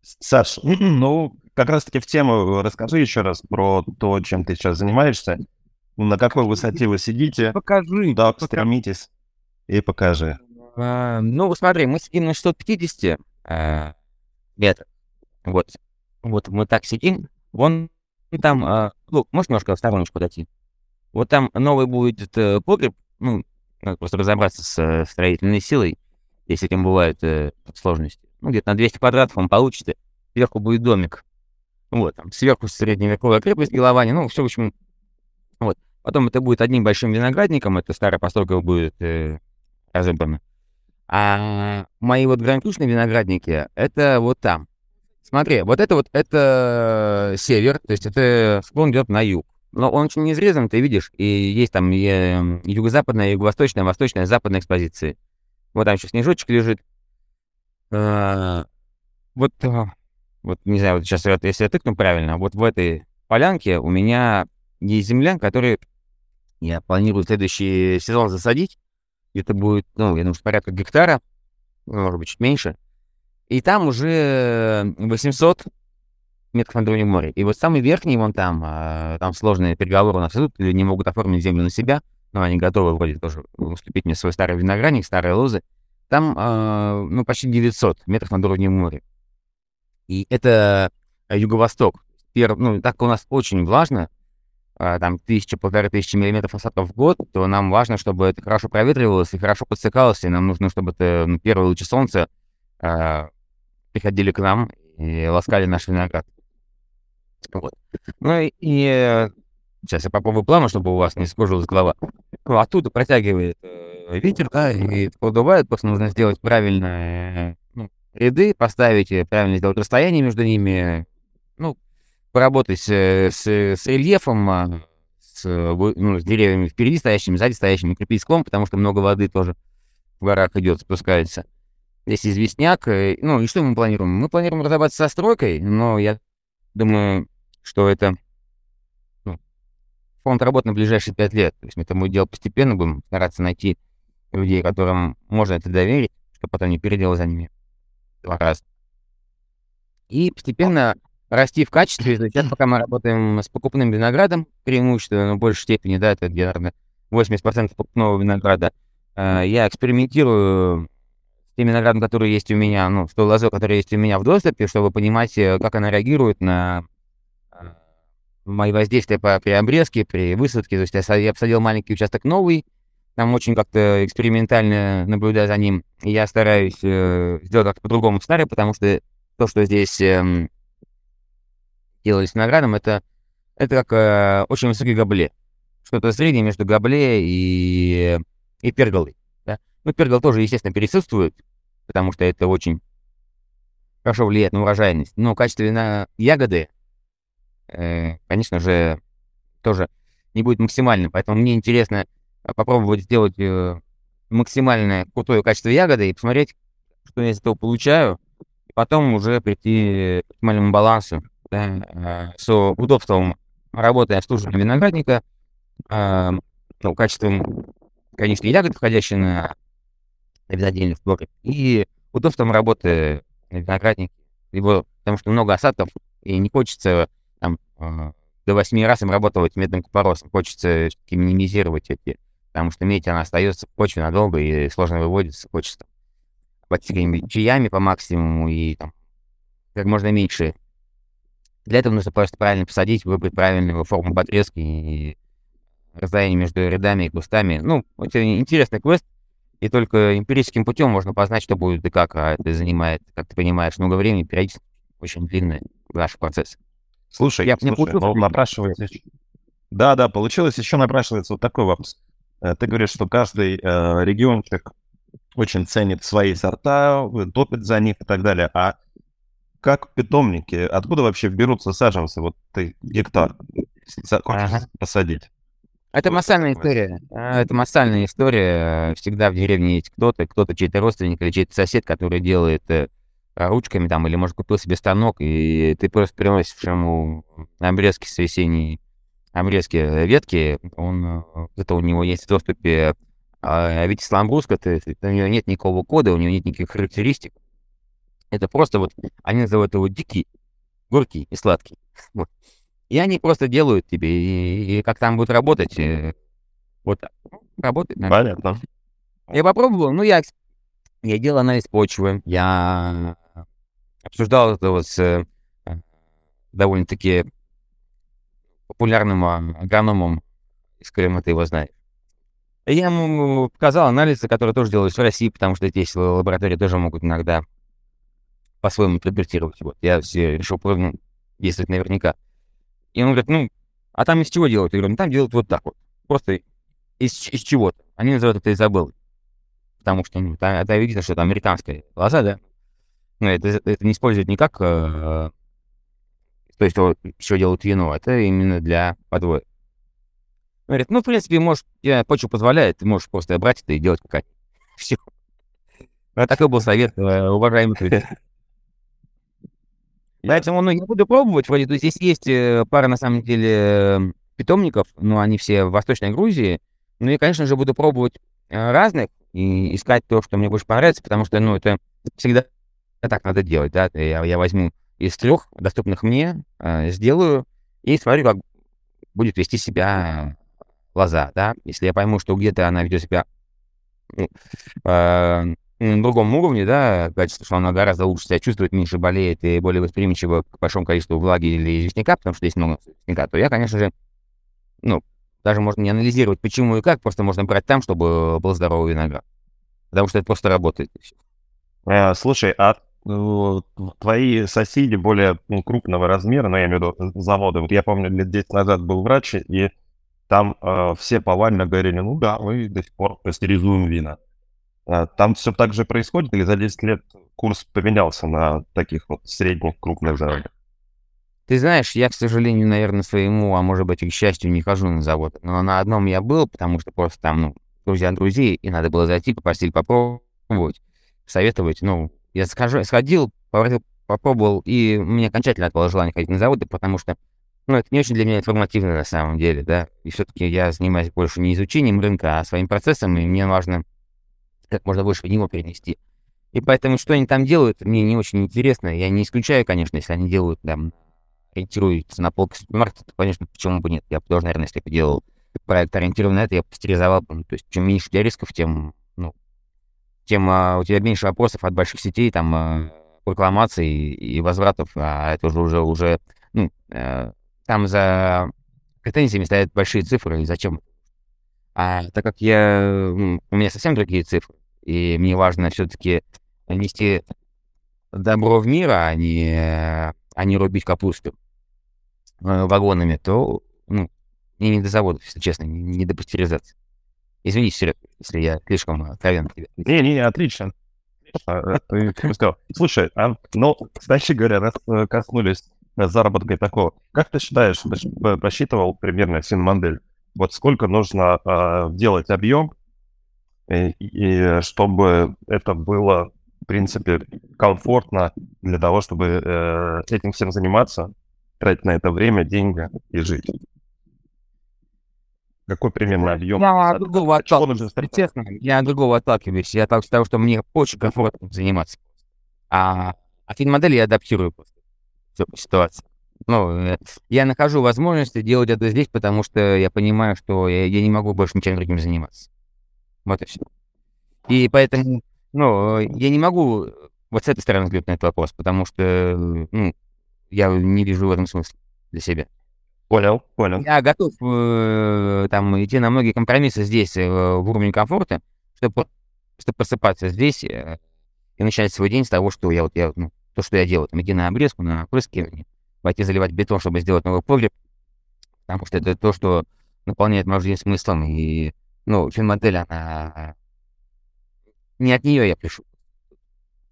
Саш, ну, как раз-таки в тему расскажи еще раз про то, чем ты сейчас занимаешься. На какой высоте вы сидите? Покажи. Да, пока- стремитесь и покажи. А, ну, смотри, мы сидим на 650 а, метров. Вот. Вот мы так сидим. Вон там, а, ну, можешь немножко в стороночку дойти? Вот там новый будет э, погреб. Ну, надо просто разобраться с э, строительной силой, если этим бывают э, сложности. Ну, где-то на 200 квадратов он получится. Сверху будет домик. Вот, там сверху средневековая крепость Головани. Ну, все, в общем, вот. Потом это будет одним большим виноградником, это старая постройка будет э, разобрана. А мои вот гранитушные виноградники, это вот там. Смотри, вот это вот, это север, то есть это склон идет на юг. Но он очень не изрезан, ты видишь, и есть там э, юго-западная, юго-восточная, восточная, западная экспозиции. Вот там еще снежочек лежит. А, вот, а, вот, не знаю, вот сейчас, если я тыкну правильно, вот в этой полянке у меня есть земля, которую я планирую следующий сезон засадить. Это будет, ну, я думаю, что порядка гектара, может быть, чуть меньше. И там уже 800 метров над уровнем моря. И вот самый верхний, вон там, а, там сложные переговоры у нас идут, люди не могут оформить землю на себя, но они готовы вроде тоже уступить мне свой старый виноградник, старые лозы. Там, а, ну, почти 900 метров над уровнем моря. И это юго-восток. Пер- ну, так у нас очень влажно, а, там тысяча, полторы тысячи миллиметров осадков в год, то нам важно, чтобы это хорошо проветривалось и хорошо подсекалось, и нам нужно, чтобы это ну, первые лучи солнца а, приходили к нам и ласкали наш виноград. Вот. Ну и, и э, сейчас я попробую плавно, чтобы у вас не скружилась голова. Ну, оттуда протягивает э, ветер, да, и продувает, просто нужно сделать правильно э, ну, ряды, поставить, э, правильно сделать расстояние между ними, ну, поработать с, э, с, с рельефом, а, с, э, ну, с деревьями впереди стоящими, сзади стоящими, укрепить склон, потому что много воды тоже в горах идет, спускается. Здесь известняк. э, Ну, и что мы планируем? Мы планируем разобраться со стройкой, но я думаю, что это ну, фонд работы на ближайшие пять лет. То есть мы это будем делать постепенно, будем стараться найти людей, которым можно это доверить, чтобы потом не переделать за ними два раза. И постепенно расти в качестве. Сейчас пока мы работаем с покупным виноградом, преимущественно, но в большей степени, да, это где, наверное, 80% покупного винограда. Э, Я экспериментирую с тем виноградом, который есть у меня, ну, с той лозой, которая есть у меня в доступе, чтобы понимать, э, как она реагирует на э, мои воздействия по, при обрезке, при высадке. То есть я, я посадил маленький участок новый, там очень как-то экспериментально наблюдаю за ним. И я стараюсь э, сделать как-то по-другому старый, потому что то, что здесь эм, делали с виноградом, это, это как э, очень высокий габле. Что-то среднее между габле и, и перголой. Да? Ну, пергол тоже, естественно, присутствует, потому что это очень хорошо влияет на урожайность. Но качество вина ягоды, э, конечно же, тоже не будет максимальным. Поэтому мне интересно попробовать сделать э, максимальное крутое качество ягоды и посмотреть, что я из этого получаю. И потом уже прийти к оптимальному балансу да, э, с удобством работы и обслуживания виноградника, э, ну, качеством, конечно, ягод, входящих на винодельный погреб, и удобством работы на винограднике. Его, потому что много осадков, и не хочется там, э, до 8 раз им работать медным купоросом. Хочется минимизировать эти, потому что медь, она остается в почве надолго и сложно выводится. Хочется платить какими-нибудь чаями по максимуму и там, как можно меньше. Для этого нужно просто правильно посадить, выбрать правильную форму подрезки и расстояние между рядами и кустами. Ну, это интересный квест. И только эмпирическим путем можно познать, что будет и как, а это занимает, как ты понимаешь, много времени, периодически очень длинный наш процесс. Слушай, Я слушай, путал, ну, напрашивается... Да, да, получилось, еще напрашивается вот такой вопрос. Э, Ты говоришь, что каждый э, региончик очень ценит свои сорта, топит за них и так далее. А как питомники, откуда вообще берутся саженцы? Вот ты гектар Ага. посадить. Это Вот массальная история. А, Это массальная история. Всегда в деревне есть кто-то, кто-то чей-то родственник или чей-то сосед, который делает э, а, ручками там, или, может, купил себе станок, и ты просто приносишь ему обрезки с весенней, обрезки э, ветки, он, э, это у него есть в доступе а ведь ламбруска, ты, у нее нет никакого кода, у нее нет никаких характеристик. Это просто вот, они называют его дикий, горький и сладкий. Вот. И они просто делают тебе, и, и как там будет работать, э, вот так. Ну, Работает, наверное. Понятно. Я попробовал, ну, я, я делал анализ почвы, я обсуждал это вот с э, довольно-таки популярным а, агрономом из Крыма, ты его знаешь. И Я ему показал анализы, которые тоже делались в России, потому что здесь лаборатории тоже могут иногда по-своему интерпретировать. Вот. Я все решил ну, действовать наверняка. И он говорит, ну, а там из чего делают? Я говорю, ну, там делают вот так вот. Просто из, из чего-то. Они называют это Изабеллой. Потому что, ну, там, это видно, что это американская лоза, да? Ну, это, это не используют не как... э, то есть, то, что делают вино, это именно для подвоя. Он Говорит, ну, в принципе, может, я почва позволяет, ты можешь просто брать это и делать как Все. Такой был совет, э, уважаемый. Поэтому, ну, я буду пробовать, вроде, то есть здесь есть э, пара, на самом деле, э, питомников, но они все в Восточной Грузии. Ну и, конечно же, буду пробовать э, разных и искать то, что мне больше понравится, потому что, ну, это всегда так надо делать, да. Я, я возьму из трех доступных мне, э, сделаю и смотрю, как будет вести себя лоза, да. Если я пойму, что где-то она ведет себя ну, э, на другом уровне, да, качество, что она гораздо лучше себя чувствует, меньше болеет и более восприимчива к большому количеству влаги или известняка, потому что здесь много известняка, то я, конечно же, ну, даже можно не анализировать, почему и как, просто можно брать там, чтобы был здоровый виноград. Потому что это просто работает. Э, Слушай, а э, твои соседи более ну, крупного размера, ну, я имею в виду э, заводы, вот я помню, лет 10 назад был врач, и там э, все повально говорили, ну да, мы до сих пор пастеризуем вина. А Там все так же происходит, или за 10 лет курс поменялся на таких вот средних, крупных заводах? Ты знаешь, я, к сожалению, наверное, своему, а может быть, и к счастью, не хожу на завод. Но на одном я был, потому что просто там, ну, друзья друзей, и надо было зайти, попросили попробовать, советовать. Ну, я скажу, сходил, попробовал, и мне окончательно отпало желание ходить на заводы, потому что, ну, это не очень для меня информативно на самом деле, да. И все-таки я занимаюсь больше не изучением рынка, а своим процессом, и мне важно как можно больше в него перенести. И поэтому, что они там делают, мне не очень интересно. Я не исключаю, конечно, если они делают там ориентируются на полки супермаркета, то, конечно, почему бы нет. Я бы тоже, наверное, если бы делал проект ориентированный на это, я бы пастеризовал. бы. Ну, То есть, чем меньше у тебя рисков, тем, ну, тем а, у тебя меньше вопросов от больших сетей, там, а, рекламаций и возвратов, а это уже, уже, уже ну, э, там за претензиями стоят большие цифры, и зачем? А так как я, у меня совсем другие цифры, и мне важно все-таки нести добро в мир, а не, а не рубить капусту э, вагонами, то ну, мне не до заводов, если честно, не, до пастеризации. Извините, Серег, если я слишком откровенно тебе. Не-не, отлично. А, сказал. Слушай, а, ну, кстати говоря, раз э, коснулись э, заработка и такого, как ты считаешь, э, просчитывал примерно модель? Вот сколько нужно а, делать объем, и, и чтобы это было, в принципе, комфортно для того, чтобы э, этим всем заниматься, тратить на это время, деньги и жить? Какой примерно объем? Я другого отталкиваюсь. Честно, я другого отталкиваюсь. Я от того, что мне очень комфортно заниматься. А, а фин-модель я адаптирую просто по ситуации. Ну, э, я нахожу возможности делать это здесь, потому что я понимаю, что я, я не могу больше ничем другим заниматься. Вот и все. И поэтому, ну, э, я не могу э, вот с этой стороны взглянуть на этот вопрос, потому что, э, ну, я не вижу в этом смысла для себя. Понял, понял. Я готов э, там идти на многие компромиссы здесь э, в уровне комфорта, чтобы Просто просыпаться здесь э, и начать свой день с того, что я вот, я, ну, то, что я делаю, там, идти на обрезку, на опрыскивание, пойти заливать бетон, чтобы сделать новый погреб, потому что это то, что наполняет мою жизнь смыслом, и, ну, финмодель, она... Не от нее я пишу.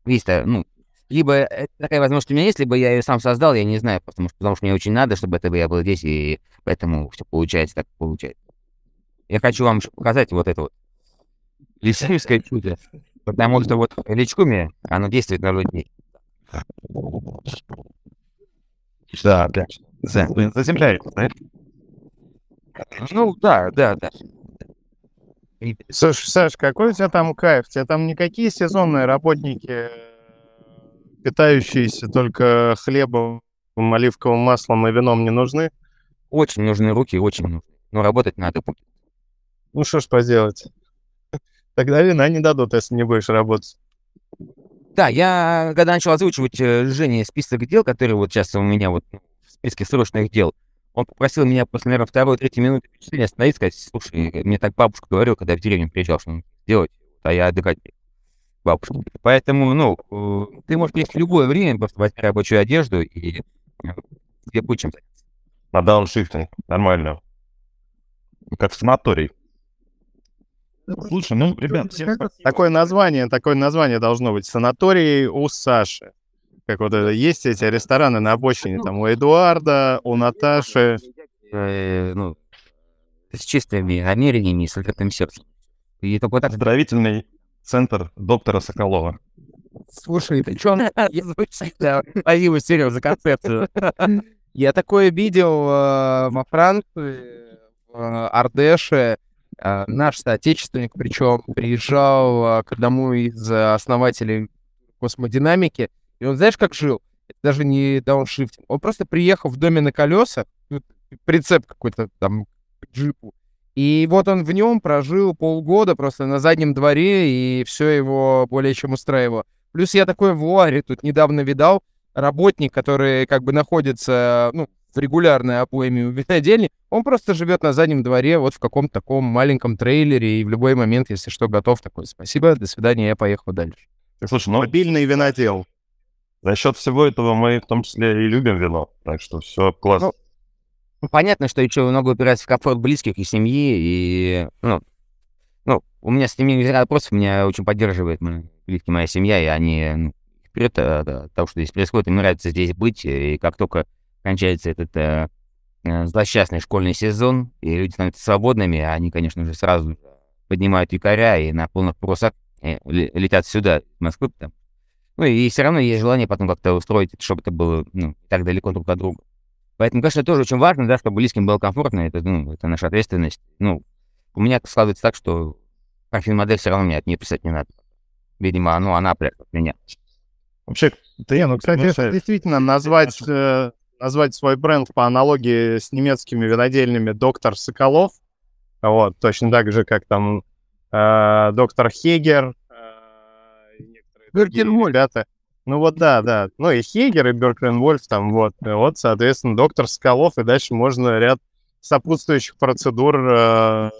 Есть, э, ну, либо такая возможность у меня есть, либо я ее сам создал, я не знаю, потому что, потому что мне очень надо, чтобы это я был здесь, и поэтому все получается так, получается. Я хочу вам показать вот это вот личинское чудо, потому что вот личкуми, оно действует на людей. Да, да. Заземляет, знаешь? Ну, да, да, да. Слушай, Саш, какой у тебя там кайф? У тебя там никакие сезонные работники, э, питающиеся только хлебом, оливковым маслом и вином не нужны? Очень нужны руки, очень нужны. Но работать надо будет. Ну что ж поделать? Тогда вина не дадут, если не будешь работать. Да, я когда начал озвучивать э, Жене список дел, которые вот сейчас у меня вот ну, в списке срочных дел, он попросил меня после, наверное, второй, третьей минуты впечатления остановить, сказать, слушай, мне так бабушка говорила, когда в деревню приезжал, что нужно сделать, а я отдыхать не бабушке. Поэтому, ну, э, ты можешь приехать в любое время, просто возьми рабочую одежду и э, тебе будет чем заняться. На дауншифтинг. Нормально. Как в санаторий. Слушай, ну, ребят, всем спасибо. Такое название, такое название должно быть. Санаторий у Саши. Как вот это, есть эти рестораны на обочине, там у Эдуарда, у Наташи. Э, ну, с чистыми намерениями и с открытым сердцем. И только вот так Оздоровительный центр доктора Соколова. Слушай, ты чё? Спасибо, Серега, за концепцию. Я такое видел э, во Франции, в Ардеше. Э, Наш соотечественник, причем, приезжал к одному из основателей космодинамики, и он, знаешь, как жил? Это даже не дауншифтинг. Он просто приехал в доме на колесах, ну, прицеп какой-то там к джипу, и вот он в нем прожил полгода просто на заднем дворе, и все его более чем устраивало. Плюс я такой в Луаре тут недавно видал, работник, который как бы находится, ну, в регулярной обойме у винодельни, он просто живет на заднем дворе, вот в каком-то таком маленьком трейлере, и в любой момент, если что, готов такой. Спасибо, до свидания, я поехал дальше. Слушай, ну, Мобильный винодел. За счет всего этого мы в том числе и любим вино. Так что все классно. Ну, Понятно, что еще много упирается в комфорт близких и семьи, и, ну, ну, у меня с ними не вопросов, меня очень поддерживает близкие, моя семья, и они ну, вперед от от того, что здесь происходит, им нравится здесь быть, и как только кончается этот э, э, злосчастный школьный сезон, и люди становятся свободными, они, конечно же, сразу поднимают якоря и на полных парусах э, ле- летят сюда, из Москвы, там. Ну, и все равно есть желание потом как-то устроить, это, чтобы это было, ну, так далеко друг от друга. Поэтому, конечно, тоже очень важно, да, чтобы близким было комфортно, это, ну, это наша ответственность. Ну, у меня складывается так, что модель все равно мне от нее писать не надо. Видимо, ну, она прям от меня. Вообще, Не, ну, кстати, знаешь, действительно, назвать, э, назвать свой бренд по аналогии с немецкими винодельнями «Доктор Соколов», вот, точно так же, как там э, «Доктор Хегер», э, и некоторые другие Бергенвольф. ребята. Ну вот да, да. Ну и Хегер, и Бергенвольф там вот. Вот, соответственно, «Доктор Соколов», и дальше можно ряд сопутствующих процедур, э,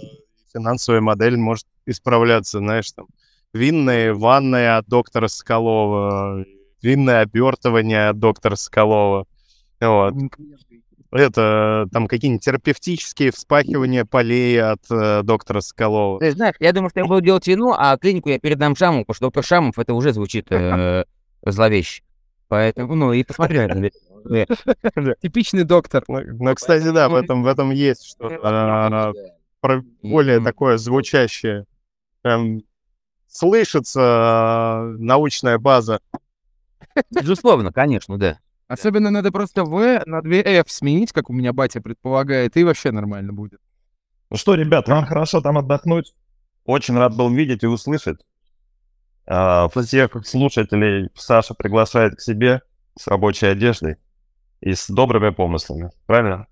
финансовая модель может исправляться, знаешь, там, винные ванная от доктора Соколова, винное обертывание от доктора Соколова. Вот. Это там какие-нибудь терапевтические вспахивания полей от э, доктора Соколова. Ты знаешь, я думаю, что я буду делать вино, а клинику я передам Шаму, потому что доктор Шамов это уже звучит э, зловеще. Поэтому, ну, и посмотри. э, Типичный доктор. Ну, ну, кстати, да, в этом, в этом есть что-то а, про- более такое звучащее. Прям слышится а, научная база. Безусловно, конечно, да. Особенно надо просто В на 2 F сменить, как у меня батя предполагает, и вообще нормально будет. Ну что, ребят, вам хорошо там отдохнуть. Очень рад был видеть и услышать. А, Всех слушателей Саша приглашает к себе с рабочей одеждой и с добрыми помыслами. Правильно?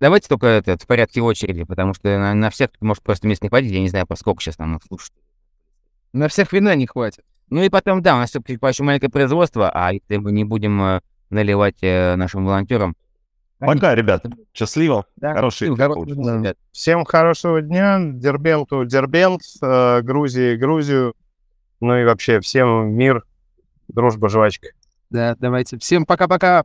Давайте только это в порядке очереди, потому что на, на всех может просто мест не хватит, я не знаю, по сколько сейчас там слушать. На всех вина не хватит. Ну и потом, да, у нас все-таки еще маленькое производство, а если мы не будем э, наливать э, нашим волонтерам Пока, ребята. Счастливо. Да. Хороший ребят. Всем хорошего дня, Дербенту Дербент, э, Грузии Грузию, ну и вообще всем мир, дружба, жвачка. Да, давайте. Всем пока-пока.